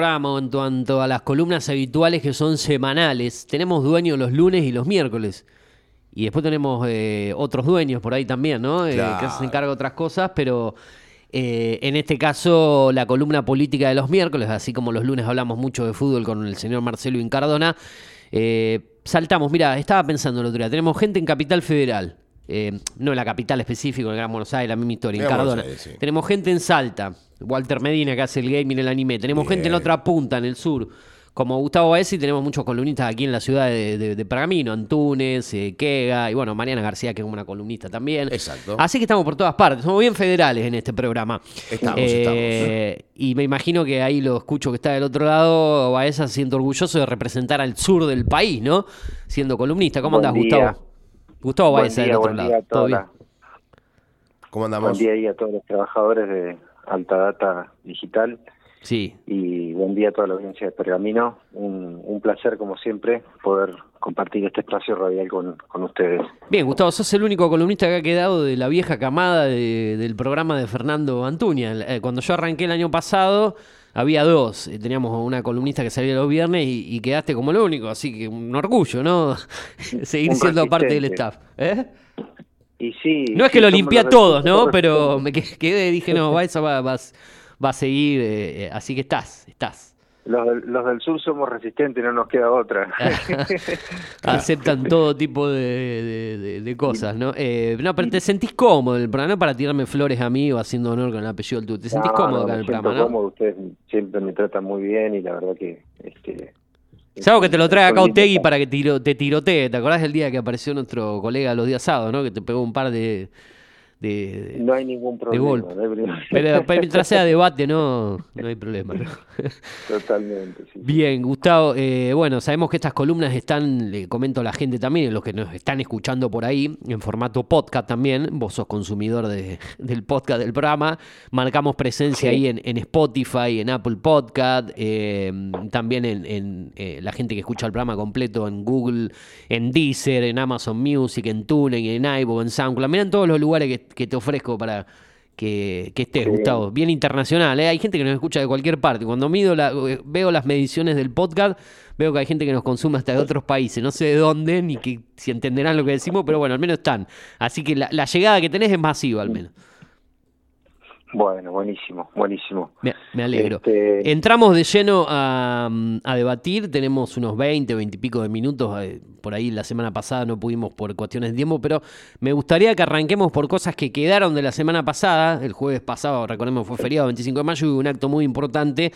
programa en cuanto a las columnas habituales que son semanales. Tenemos dueños los lunes y los miércoles. Y después tenemos eh, otros dueños por ahí también, ¿no? Eh, que se encargan de otras cosas, pero eh, en este caso la columna política de los miércoles, así como los lunes hablamos mucho de fútbol con el señor Marcelo Incardona, saltamos, mira, estaba pensando el otro día, tenemos gente en Capital Federal, no en la capital específica, en Gran Buenos Aires, la misma historia, en Cardona. Tenemos gente en Salta, Walter Medina que hace el gaming, el anime. Tenemos gente en la otra punta, en el sur, como Gustavo Baez, y tenemos muchos columnistas aquí en la ciudad de, de, Pergamino, Antunes, eh, Quega, y bueno, Mariana García, que es una columnista también. Exacto. Así que estamos por todas partes, somos bien federales en este programa. Estamos, eh, estamos. Y me imagino que ahí lo escucho que está del otro lado, Baez se siente orgulloso de representar al sur del país, ¿no? Siendo columnista. ¿Cómo andás, Gustavo? Gustavo Baez del otro lado. ¿Todo bien? ¿Cómo andamos? Buen día ahí a todos los trabajadores de Alta Data Digital. Sí. Y buen día a toda la audiencia de Pergamino. Un, un placer, como siempre, poder compartir este espacio radial con, con, ustedes. Bien, Gustavo, sos el único columnista que ha quedado de la vieja camada de, del programa de Fernando Antuña. Eh, cuando yo arranqué el año pasado, había dos. Eh, teníamos una columnista que salía los viernes y, y quedaste como el único, así que un orgullo, ¿no? Seguir siendo parte del staff. ¿Eh? Y sí, no es que lo limpié a todos, ¿no? Pero me quedé, dije, no, va, eso va, va, va a seguir, eh, eh, así que estás, estás. Los del, los del sur somos resistentes, no nos queda otra. Aceptan todo tipo de, de, de cosas, ¿no? Eh, no, pero te sentís cómodo en el programa, no para tirarme flores a mí o haciendo honor con el apellido del tú. Te sentís no, cómodo no, acá en el programa, ¿no? cómodo, ustedes siempre me tratan muy bien y la verdad que... Este, Salvo que te lo trae acá Otegui para que tiro, te tirotee. ¿Te acordás del día que apareció nuestro colega los días sábados, ¿no? Que te pegó un par de... de no hay ningún problema. golpe. no hay problema. Pero, pero mientras sea debate, no, no hay problema. ¿no? Totalmente, sí. Bien, Gustavo, eh, bueno, sabemos que estas columnas están, le comento a la gente también, los que nos están escuchando por ahí, en formato podcast también, vos sos consumidor de, del podcast del programa, marcamos presencia Sí. ahí en, en Spotify, en Apple Podcast, eh, también en, en, eh, la gente que escucha el programa completo en Google, en Deezer, en Amazon Music, en TuneIn, en iVoox, en SoundCloud, miren todos los lugares que, que te ofrezco para que, que estés, Sí. Gustavo. Bien internacional, ¿eh? Hay gente que nos escucha de cualquier parte. Cuando mido la, veo las mediciones del podcast, veo que hay gente que nos consume hasta de otros países. No sé de dónde, ni que, si entenderán lo que decimos, pero bueno, al menos están. Así que la, la llegada que tenés es masiva, al menos. Bueno, buenísimo, buenísimo. Me, me alegro. Este, Entramos de lleno a, a debatir, tenemos unos 20, 20 y pico de minutos, eh, por ahí la semana pasada no pudimos por cuestiones de tiempo, pero me gustaría que arranquemos por cosas que quedaron de la semana pasada, el jueves pasado, recordemos, fue feriado 25 de mayo y hubo un acto muy importante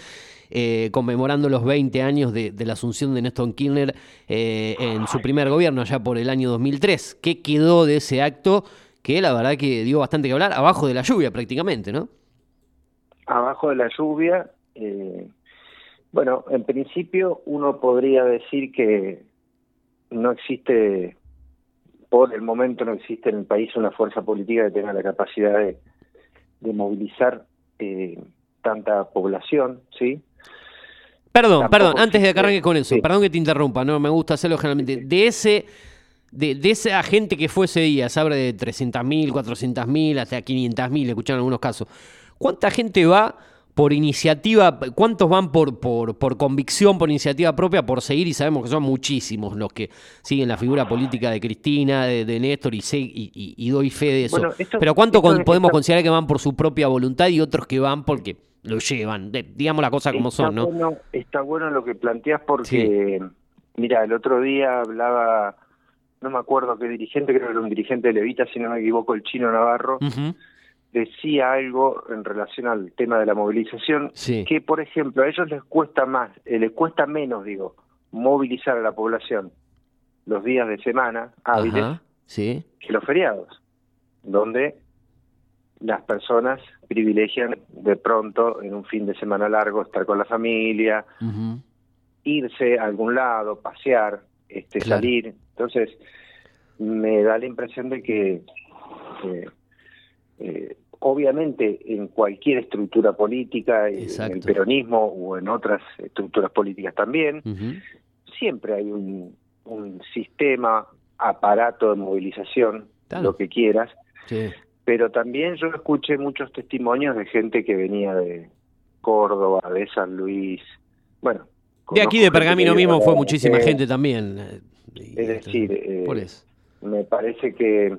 eh, conmemorando los 20 años de, de la asunción de Néstor Kirchner eh, en su primer gobierno, allá por el año 2003. ¿Qué quedó de ese acto? Que la verdad que dio bastante que hablar, abajo de la lluvia prácticamente, ¿no? abajo de la lluvia, eh, bueno, en principio uno podría decir que no existe, por el momento no existe en el país una fuerza política que tenga la capacidad de, de movilizar eh, tanta población, ¿sí? Perdón, Tampoco perdón, antes de que arranque con eso, sí. perdón que te interrumpa, no me gusta hacerlo generalmente. De ese, de, de esa gente que fue ese día, se habla de 300.000, 400.000, hasta 500.000, escucharon algunos casos. ¿Cuánta gente va por iniciativa? ¿Cuántos van por, por, por convicción, por iniciativa propia, por seguir? Y sabemos que son muchísimos los que siguen la figura política de Cristina, de, de Néstor, y, sé- y, y- y doy fe de eso. Bueno, esto- Pero ¿cuánto con- podemos esto- considerar que van por su propia voluntad y otros que van porque lo llevan? De- digamos la cosa como está son, ¿no? Bueno, está bueno lo que planteas porque, mira, el otro día hablaba, no me acuerdo qué dirigente, creo que era un dirigente de Levita, si no me equivoco, el chino Navarro, decía algo en relación al tema de la movilización, Sí. que por ejemplo a ellos les cuesta más, eh, les cuesta menos, digo, movilizar a la población los días de semana hábiles Ajá, sí. que los feriados, donde las personas privilegian de pronto en un fin de semana largo estar con la familia, irse a algún lado, pasear, este, Claro. salir. Entonces, me da la impresión de que, eh, eh, obviamente, en cualquier estructura política, en el peronismo o en otras estructuras políticas también, siempre hay un, un sistema, aparato de movilización, lo que quieras, Sí. pero también yo escuché muchos testimonios de gente que venía de Córdoba, de San Luis, bueno. De aquí de Pergamino mismo fue muchísima gente también. Es decir, eh, me parece que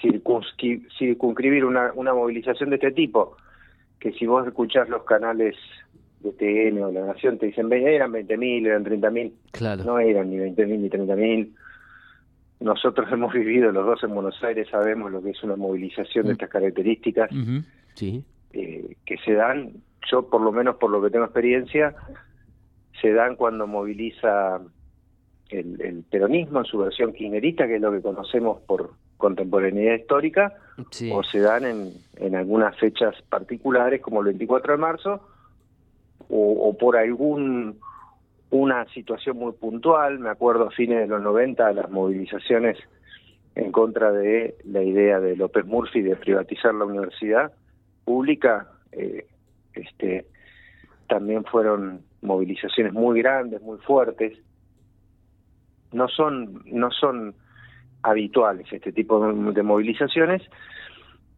circunscribir una, una movilización de este tipo, que si vos escuchás los canales de TN o La Nación, te dicen, eran 20.000, eran 30.000. Claro. No eran ni 20.000 ni 30.000. Nosotros hemos vivido los dos en Buenos Aires, sabemos lo que es una movilización de mm. estas características. Sí. Eh, que se dan, yo por lo menos por lo que tengo experiencia, se dan cuando moviliza el, peronismo en su versión kirchnerista, que es lo que conocemos por contemporaneidad histórica, o se dan en, en algunas fechas particulares como el 24 de marzo, o, por algún una situación muy puntual, me acuerdo a fines de los 90 las movilizaciones en contra de la idea de López Murphy de privatizar la universidad pública, eh, este, también fueron movilizaciones muy grandes, muy fuertes. No son, no son habituales este tipo de movilizaciones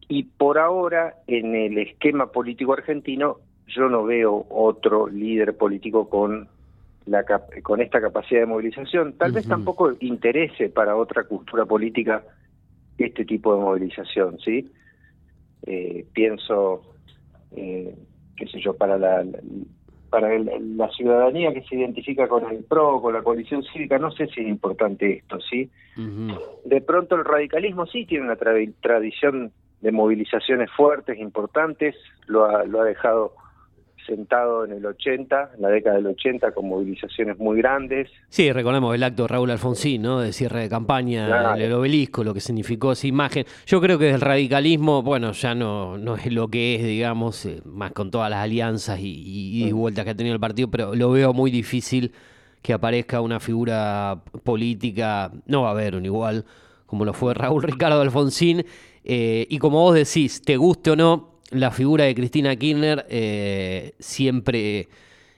y por ahora en el esquema político argentino yo no veo otro líder político con la con esta capacidad de movilización. Tal vez tampoco interese para otra cultura política este tipo de movilización, ¿sí? Eh, pienso, eh, qué sé yo, para la, para la ciudadanía que se identifica con el PRO, con la coalición cívica, no sé si es importante esto, ¿sí? De pronto el radicalismo sí tiene una tradición de movilizaciones fuertes, importantes, lo ha, lo ha dejado sentado en el 80, en la década del 80, con movilizaciones muy grandes. Sí, recordemos el acto de Raúl Alfonsín, ¿no? De cierre de campaña, el obelisco, lo que significó esa imagen. Yo creo que del radicalismo, bueno, ya no, no es lo que es, digamos, eh, más con todas las alianzas y, y, mm. vueltas que ha tenido el partido, pero lo veo muy difícil que aparezca una figura política, no va a haber un igual, como lo fue Raúl Ricardo Alfonsín. Eh, y como vos decís, te guste o no, la figura de Cristina Kirchner eh, siempre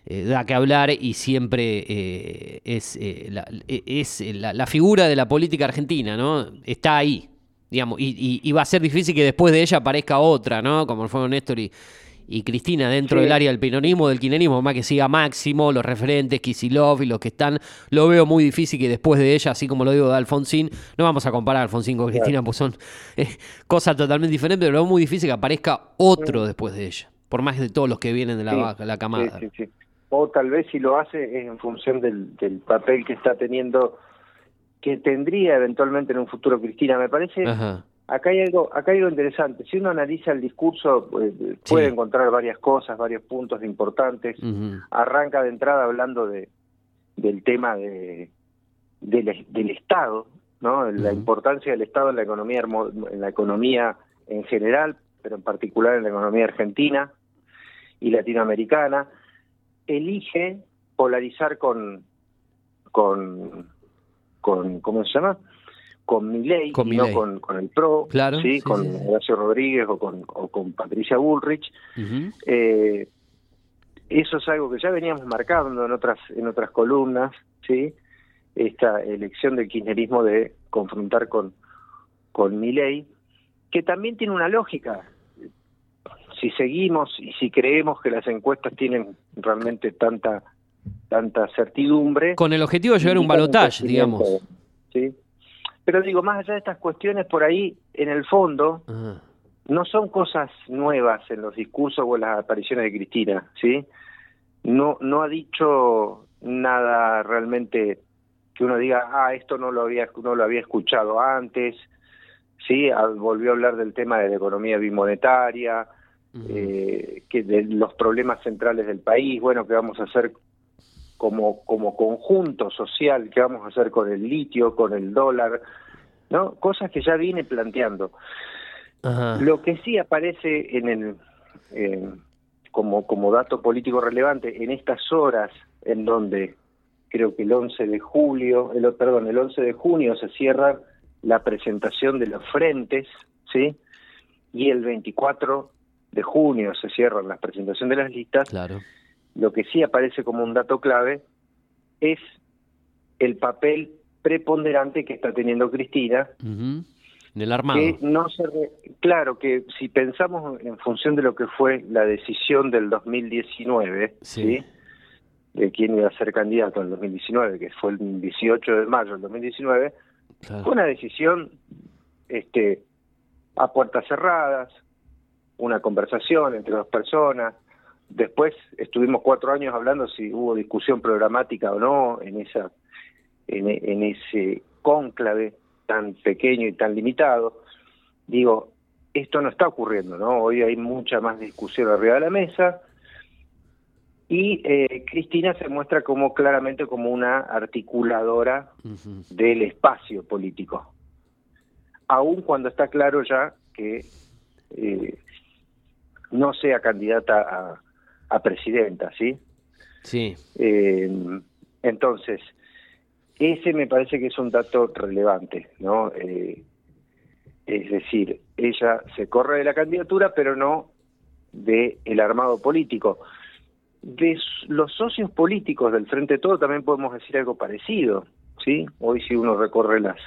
eh, da que hablar y siempre eh, es, la, es la, figura de la política argentina, ¿no? Está ahí, digamos, y, va a ser difícil que después de ella aparezca otra, ¿no? Como fue Néstor y, y Cristina dentro del área del peronismo, del kirchnerismo, más que siga Máximo, los referentes, Kisilov y los que están, lo veo muy difícil que después de ella, así como lo digo de Alfonsín, no vamos a comparar a Alfonsín con Cristina, pues son eh, cosas totalmente diferentes, pero lo veo muy difícil que aparezca otro después de ella, por más de todos los que vienen de la, la camada. o tal vez si lo hace es en función del, del papel que está teniendo que tendría eventualmente en un futuro Cristina. Me parece Ajá acá hay algo, acá hay algo interesante. Si uno analiza el discurso, eh, puede encontrar varias cosas, varios puntos importantes. Arranca de entrada hablando de del tema de del, Estado, ¿no? La importancia del Estado en la economía en la economía en general, pero en particular en la economía argentina y latinoamericana. Elige polarizar con con con ¿cómo se llama? Con Milei, con no con, con, el PRO, ¿sí? con Horacio Rodríguez o con, o con Patricia Bullrich. eh, eso es algo que ya veníamos marcando en otras en otras columnas, sí, esta elección del kirchnerismo de confrontar con con Milei, que también tiene una lógica. Si seguimos y si creemos que las encuestas tienen realmente tanta tanta certidumbre, con el objetivo de llegar a un balotaje, digamos. Sí, pero digo, más allá de estas cuestiones, por ahí, en el fondo, no son cosas nuevas en los discursos o en las apariciones de Cristina, ¿sí? No, no ha dicho nada realmente que uno diga, ah, esto no lo había, no lo había escuchado antes, ¿sí? Ah, volvió a hablar del tema de la economía bimonetaria, eh, que de los problemas centrales del país, bueno, que vamos a hacer como, como conjunto social, qué vamos a hacer con el litio, con el dólar, ¿no? Cosas que ya viene planteando. Lo que sí aparece en el, como, como dato político relevante en estas horas en donde creo que el 11 de julio, el, perdón, el 11 de junio se cierra la presentación de los frentes, ¿sí? Y el 24 de junio se cierran las presentaciones de las listas. Claro lo que sí aparece como un dato clave es el papel preponderante que está teniendo Cristina. En el armado. Que no se claro que si pensamos en función de lo que fue la decisión del 2019, ¿sí? de quién iba a ser candidato en el 2019, que fue el 18 de mayo del 2019, fue una decisión este, a puertas cerradas, una conversación entre dos personas. Después estuvimos cuatro años hablando si hubo discusión programática o no en esa en, ese cónclave tan pequeño y tan limitado. Digo, esto no está ocurriendo, ¿no? Hoy hay mucha más discusión arriba de la mesa y eh, Cristina se muestra como claramente como una articuladora del espacio político, aun cuando está claro ya que eh, no sea candidata a, presidenta, ¿sí? Sí. Eh, entonces, ese me parece que es un dato relevante, ¿no? Eh, es decir, ella se corre de la candidatura, pero no de el armado político. De los socios políticos del Frente de Todo también podemos decir algo parecido, ¿sí? Hoy si uno recorre las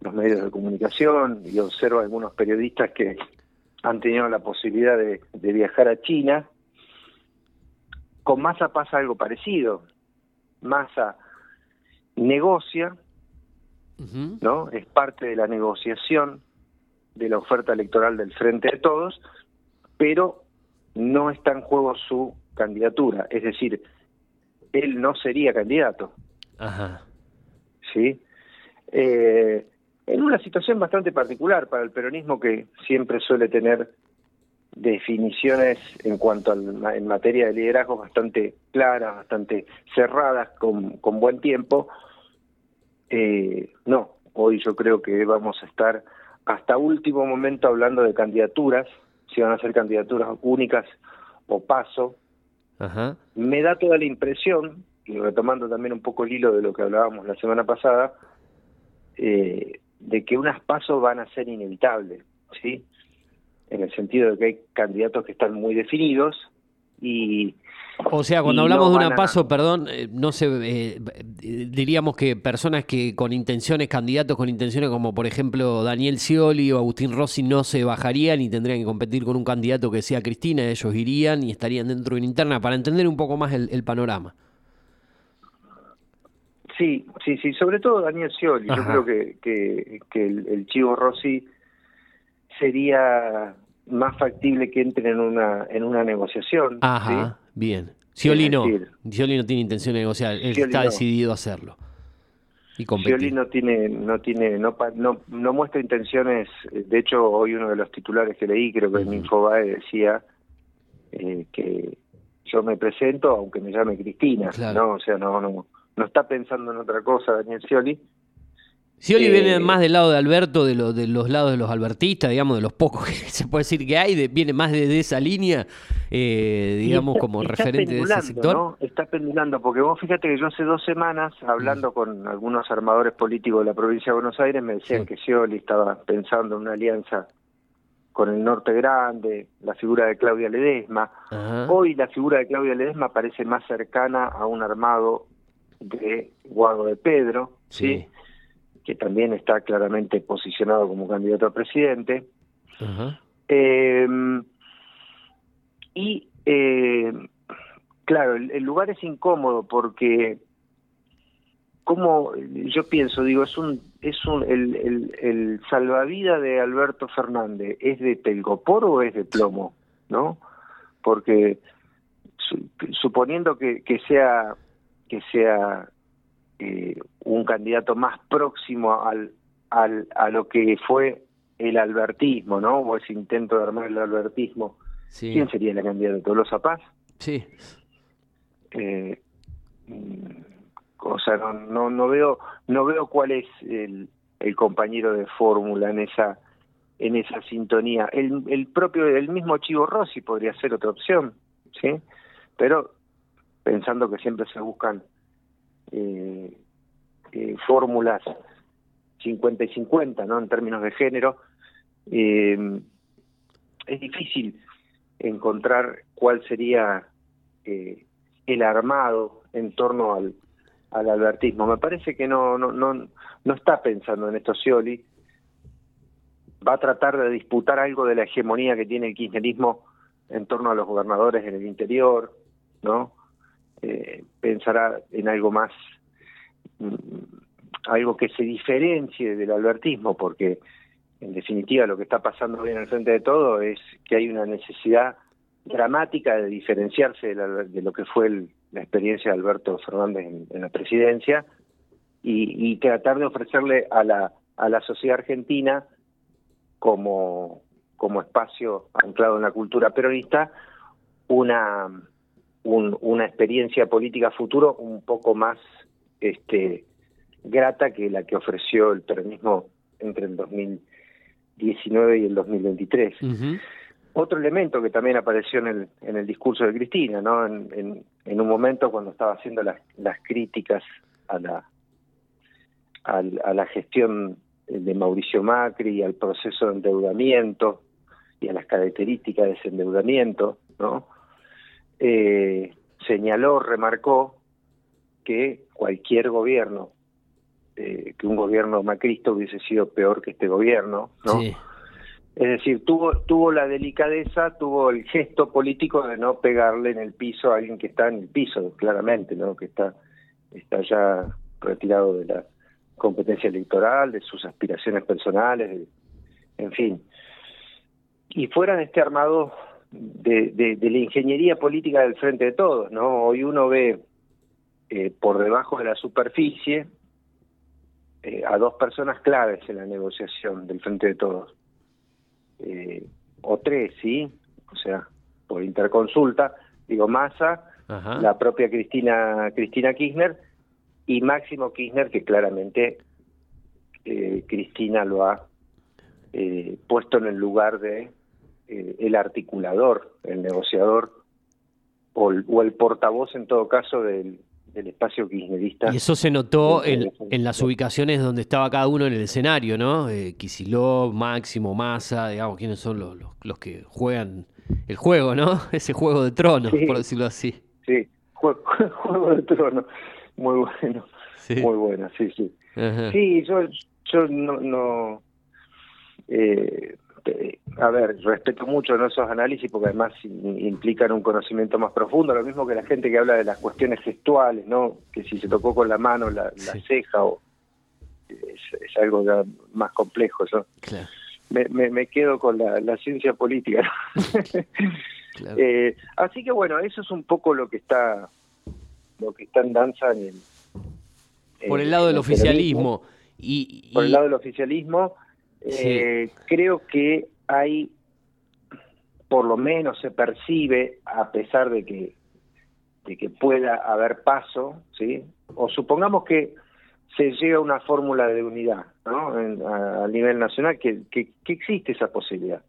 los medios de comunicación y observa algunos periodistas que han tenido la posibilidad de, viajar a China, con Massa pasa algo parecido. Massa negocia, ¿no? Es parte de la negociación de la oferta electoral del Frente de Todos, pero no está en juego su candidatura, es decir, él no sería candidato. Ajá. ¿Sí? Eh, en una situación bastante particular para el peronismo que siempre suele tener definiciones en cuanto a en materia de liderazgo bastante claras, bastante cerradas, con, con buen tiempo. Eh, no, hoy yo creo que vamos a estar hasta último momento hablando de candidaturas, si van a ser candidaturas únicas o paso. Me da toda la impresión, y retomando también un poco el hilo de lo que hablábamos la semana pasada, eh, de que unas pasos van a ser inevitables, ¿sí? En el sentido de que hay candidatos que están muy definidos y... O sea, cuando hablamos de una paso, perdón, eh, no sé, eh, diríamos que personas que con intenciones, candidatos con intenciones como por ejemplo Daniel Scioli o Agustín Rossi no se bajarían y tendrían que competir con un candidato que sea Cristina, ellos irían y estarían dentro de una interna para entender un poco más el panorama. Sí, sí, sí, sobre todo Daniel Scioli. Yo creo que, que, el, Chivo Rossi sería más factible que entre en una en una negociación. Ajá, bien. Scioli no, Scioli no tiene intención de negociar, él está decidido a hacerlo. Y Scioli no tiene, no tiene, no, no, no muestra intenciones. De hecho, hoy uno de los titulares que leí, creo que en Infobae decía eh, que yo me presento aunque me llame Cristina, ¿no? O sea, no, no, no está pensando en otra cosa Daniel Scioli. Scioli viene eh, más del lado de Alberto, de, de los lados de los albertistas, digamos, de los pocos que se puede decir que hay, viene más de, esa línea, eh, digamos, como referente de ese sector. ¿no? Está pendulando, porque vos fíjate que yo hace dos semanas, hablando con algunos armadores políticos de la provincia de Buenos Aires, me decían que Scioli estaba pensando en una alianza con el Norte Grande, la figura de Claudia Ledesma. Hoy la figura de Claudia Ledesma parece más cercana a un armado de Guado de Pedro, sí. Que también está claramente posicionado como candidato a presidente. Eh, y eh, claro, el, lugar es incómodo porque como yo pienso, digo, es un es un el, el, el salvavidas de Alberto Fernández, ¿es de telgopor o es de plomo? ¿No? Porque suponiendo que, que sea que sea eh, un candidato más próximo al, al, a lo que fue el albertismo, ¿no? O ese intento de armar el albertismo. ¿Quién sería la candidata? ¿Tolosa Paz? Sí. Eh, mm, o sea, no, no, no veo no veo cuál es el, el compañero de fórmula en esa en esa sintonía. El, el propio, el mismo Chivo Rossi podría ser otra opción, ¿sí? Pero pensando que siempre se buscan eh, eh, fórmulas 50 y 50, ¿no? En términos de género, eh, es difícil encontrar cuál sería eh, el armado en torno al, al albertismo. Me parece que no, no, no, no está pensando en esto Scioli. Va a tratar de disputar algo de la hegemonía que tiene el kirchnerismo en torno a los gobernadores en el interior, ¿no? Eh, pensará en algo más, mm, algo que se diferencie del albertismo, porque en definitiva lo que está pasando hoy en el frente de todo es que hay una necesidad dramática de diferenciarse de, lo que fue la experiencia de Alberto Fernández en, la presidencia y, tratar de ofrecerle a la, a la sociedad argentina como, como espacio anclado en la cultura peronista una, una experiencia política futuro un poco más este, grata que la que ofreció el peronismo entre el 2019 y el 2023. Otro elemento que también apareció en el, en el discurso de Cristina, ¿no? En, en, un momento cuando estaba haciendo las, las críticas a la, a, la gestión de Mauricio Macri y al proceso de endeudamiento y a las características de ese endeudamiento, ¿no? Eh, señaló, remarcó que cualquier gobierno, eh, que un gobierno macristo hubiese sido peor que este gobierno, ¿no? Es decir, tuvo, tuvo la delicadeza, tuvo el gesto político de no pegarle en el piso a alguien que está en el piso, claramente, ¿no? Que está, está ya retirado de la competencia electoral, de sus aspiraciones personales, en fin. Y fuera de este armado de, de, la ingeniería política del frente de todos, ¿no? Hoy uno ve eh, por debajo de la superficie eh, a dos personas claves en la negociación del frente de todos eh, o tres, ¿sí? O sea, por interconsulta, digo Massa, la propia Cristina, Cristina Kirchner y Máximo Kirchner, que claramente Cristina lo ha puesto en el lugar de eh, el articulador, el negociador o el portavoz en todo caso del, del espacio kirchnerista. Y eso se notó en, las ubicaciones donde estaba cada uno en el escenario, ¿no? Eh, Máximo, Massa, digamos, quiénes son los, los, que juegan el juego, ¿no? Ese juego de tronos, por decirlo así. Sí, juego, de tronos, muy bueno, muy bueno, sí, sí. Sí, yo, yo no, no eh, este, a ver, respeto mucho esos análisis porque además implican un conocimiento más profundo, lo mismo que la gente que habla de las cuestiones gestuales, ¿no? Que si se tocó con la mano la, ceja o es, algo más complejo. Yo me, me, quedo con la, ciencia política. Eh, así que bueno, eso es un poco lo que está lo que está en danza en por el lado del oficialismo. Y, Por el lado del oficialismo eh, creo que hay, por lo menos se percibe, a pesar de que, de que pueda haber paso, ¿sí? O supongamos que se llega a una fórmula de unidad, ¿no? a, nivel nacional, que, que, existe esa posibilidad.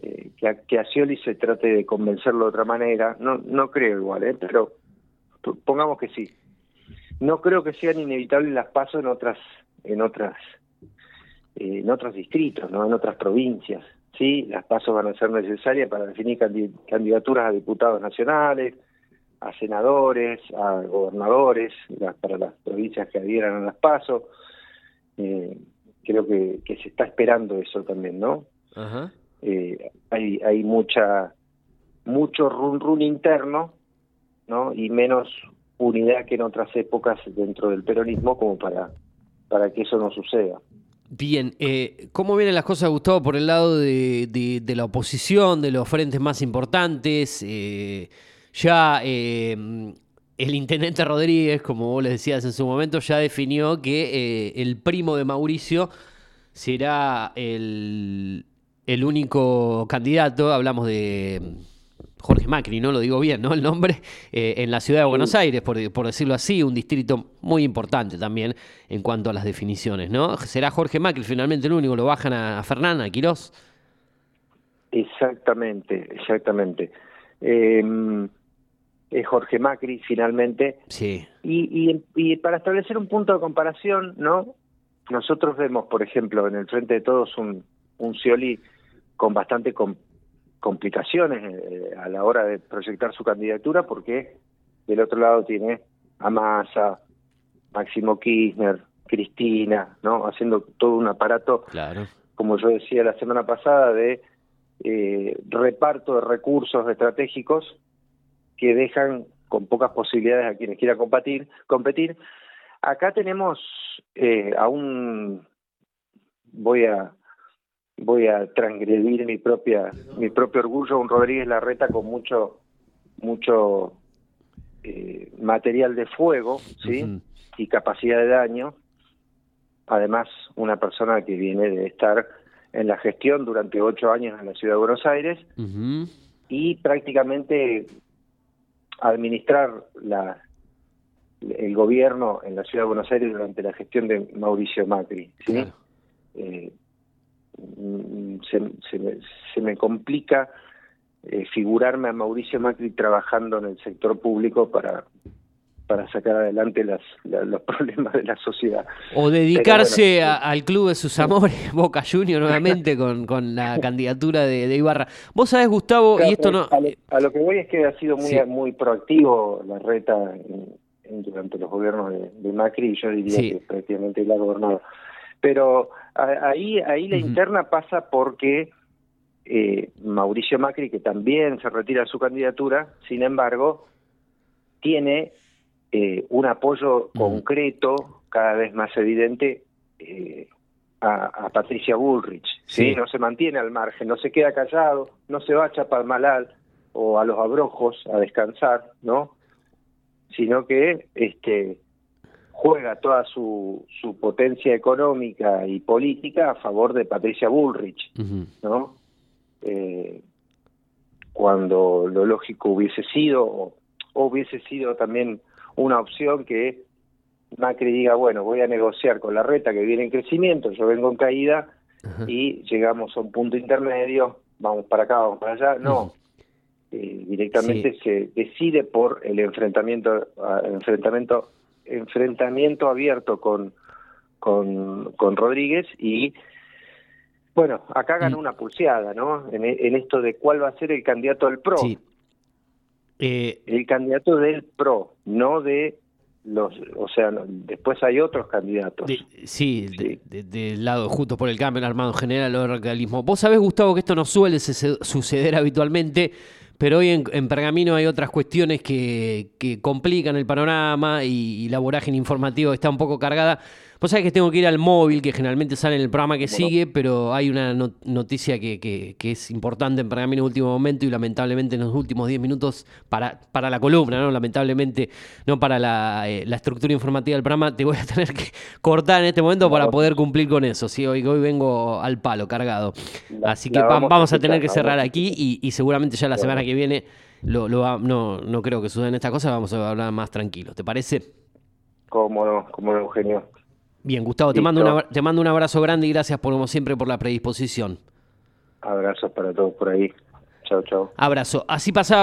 Eh, que, a, que a Scioli se trate de convencerlo de otra manera, no, no creo igual, ¿eh? pero pongamos que sí. No creo que sean inevitables las pasos en otras en otras eh, en otros distritos, no en otras provincias. Sí, las pasos van a ser necesarias para definir candidaturas a diputados nacionales, a senadores, a gobernadores, para las provincias que adhieran a las pasos. Eh, creo que, se está esperando eso también, ¿no? Eh, hay, hay mucha mucho run run interno, ¿no? Y menos unidad que en otras épocas dentro del peronismo como para para que eso no suceda. Bien, eh, ¿cómo vienen las cosas, Gustavo, por el lado de, la oposición, de los frentes más importantes? Eh, ya eh, el intendente Rodríguez, como vos les decías en su momento, ya definió que el primo de Mauricio será el, el único candidato, hablamos de Jorge Macri, no lo digo bien, ¿no? El nombre, eh, en la ciudad de Buenos Aires, por, decirlo así, un distrito muy importante también en cuanto a las definiciones, ¿no? ¿Será Jorge Macri finalmente el único? ¿Lo bajan a, Fernanda, a Quirós? Exactamente, exactamente. Em, es Jorge Macri finalmente. Sí. Y, y, para establecer un punto de comparación, ¿no? Nosotros vemos, por ejemplo, en el frente de todos un, un Scioli con bastante complicaciones eh, a la hora de proyectar su candidatura porque del otro lado tiene a Massa, Máximo Kirchner, Cristina, ¿no? Haciendo todo un aparato, claro. como yo decía la semana pasada, de eh, reparto de recursos estratégicos que dejan con pocas posibilidades a quienes quieran competir. competir. Acá tenemos eh, aún voy a voy a transgredir mi propia mi propio orgullo. Un Rodríguez Larreta con mucho mucho eh, material de fuego sí y capacidad de daño. Además una persona que viene de estar en la gestión durante ocho años en la ciudad de Buenos Aires y prácticamente administrar la el gobierno en la ciudad de Buenos Aires durante la gestión de Mauricio Macri ¿sí? Eh, mm, se, me, se, me, complica eh, figurarme a Mauricio Macri trabajando en el sector público para para sacar adelante las, los problemas de la sociedad. O dedicarse al club de sus amores, Boca Junior nuevamente con, con la candidatura de, Ibarra. Vos sabés, Gustavo, y esto no... A lo, que voy es que ha sido muy, muy proactivo la reta durante los gobiernos de, Macri, y yo diría que prácticamente la gobernado. Pero ahí, ahí la interna pasa porque eh, Mauricio Macri, que también se retira su candidatura, sin embargo, tiene eh, un apoyo concreto, cada vez más evidente, eh, a, Patricia Bullrich. Sí. No se mantiene al margen, no se queda callado, no se va a Chapalmalal o a los abrojos a descansar, ¿no? Sino que este juega toda su, su potencia económica y política a favor de Patricia Bullrich, ¿no? Eh, cuando lo lógico hubiese sido, o hubiese sido también una opción que Macri diga, bueno, voy a negociar con la reta que viene en crecimiento, yo vengo en caída y llegamos a un punto intermedio, vamos para acá, vamos para allá. No, eh, directamente se decide por el enfrentamiento, enfrentamiento, enfrentamiento abierto con, con, con Rodríguez y bueno, acá ganó una pulseada, ¿no? En, en, esto de cuál va a ser el candidato del PRO. Sí. Eh, el candidato del PRO, no de los, o sea, después hay otros candidatos. sí, del lado justo por el cambio, el armado general o el radicalismo. Vos sabés, Gustavo, que esto no suele suceder habitualmente, pero hoy en, Pergamino hay otras cuestiones que, complican el panorama y, la vorágine informativa está un poco cargada. Vos sabés que tengo que ir al móvil, que generalmente sale en el programa que sigue, pero hay una noticia que, que, es importante en Pergamino en último momento y lamentablemente en los últimos 10 minutos para, para la columna, ¿no? Lamentablemente no para la, eh, la, estructura informativa del programa, te voy a tener que cortar en este momento para poder cumplir con eso. ¿sí? Hoy, hoy vengo al palo, cargado. Así que vamos, a, tener que cerrar aquí y, y seguramente ya la semana que viene lo, lo, no, no creo que suceda en esta cosa, vamos a hablar más tranquilos. ¿Te parece? Cómo no, cómo no, Eugenio. Bien, Gustavo, te mando, una, te mando un abrazo grande y gracias por, como siempre por la predisposición. Abrazos para todos por ahí. Chao, chao. Abrazo. Así pasaba.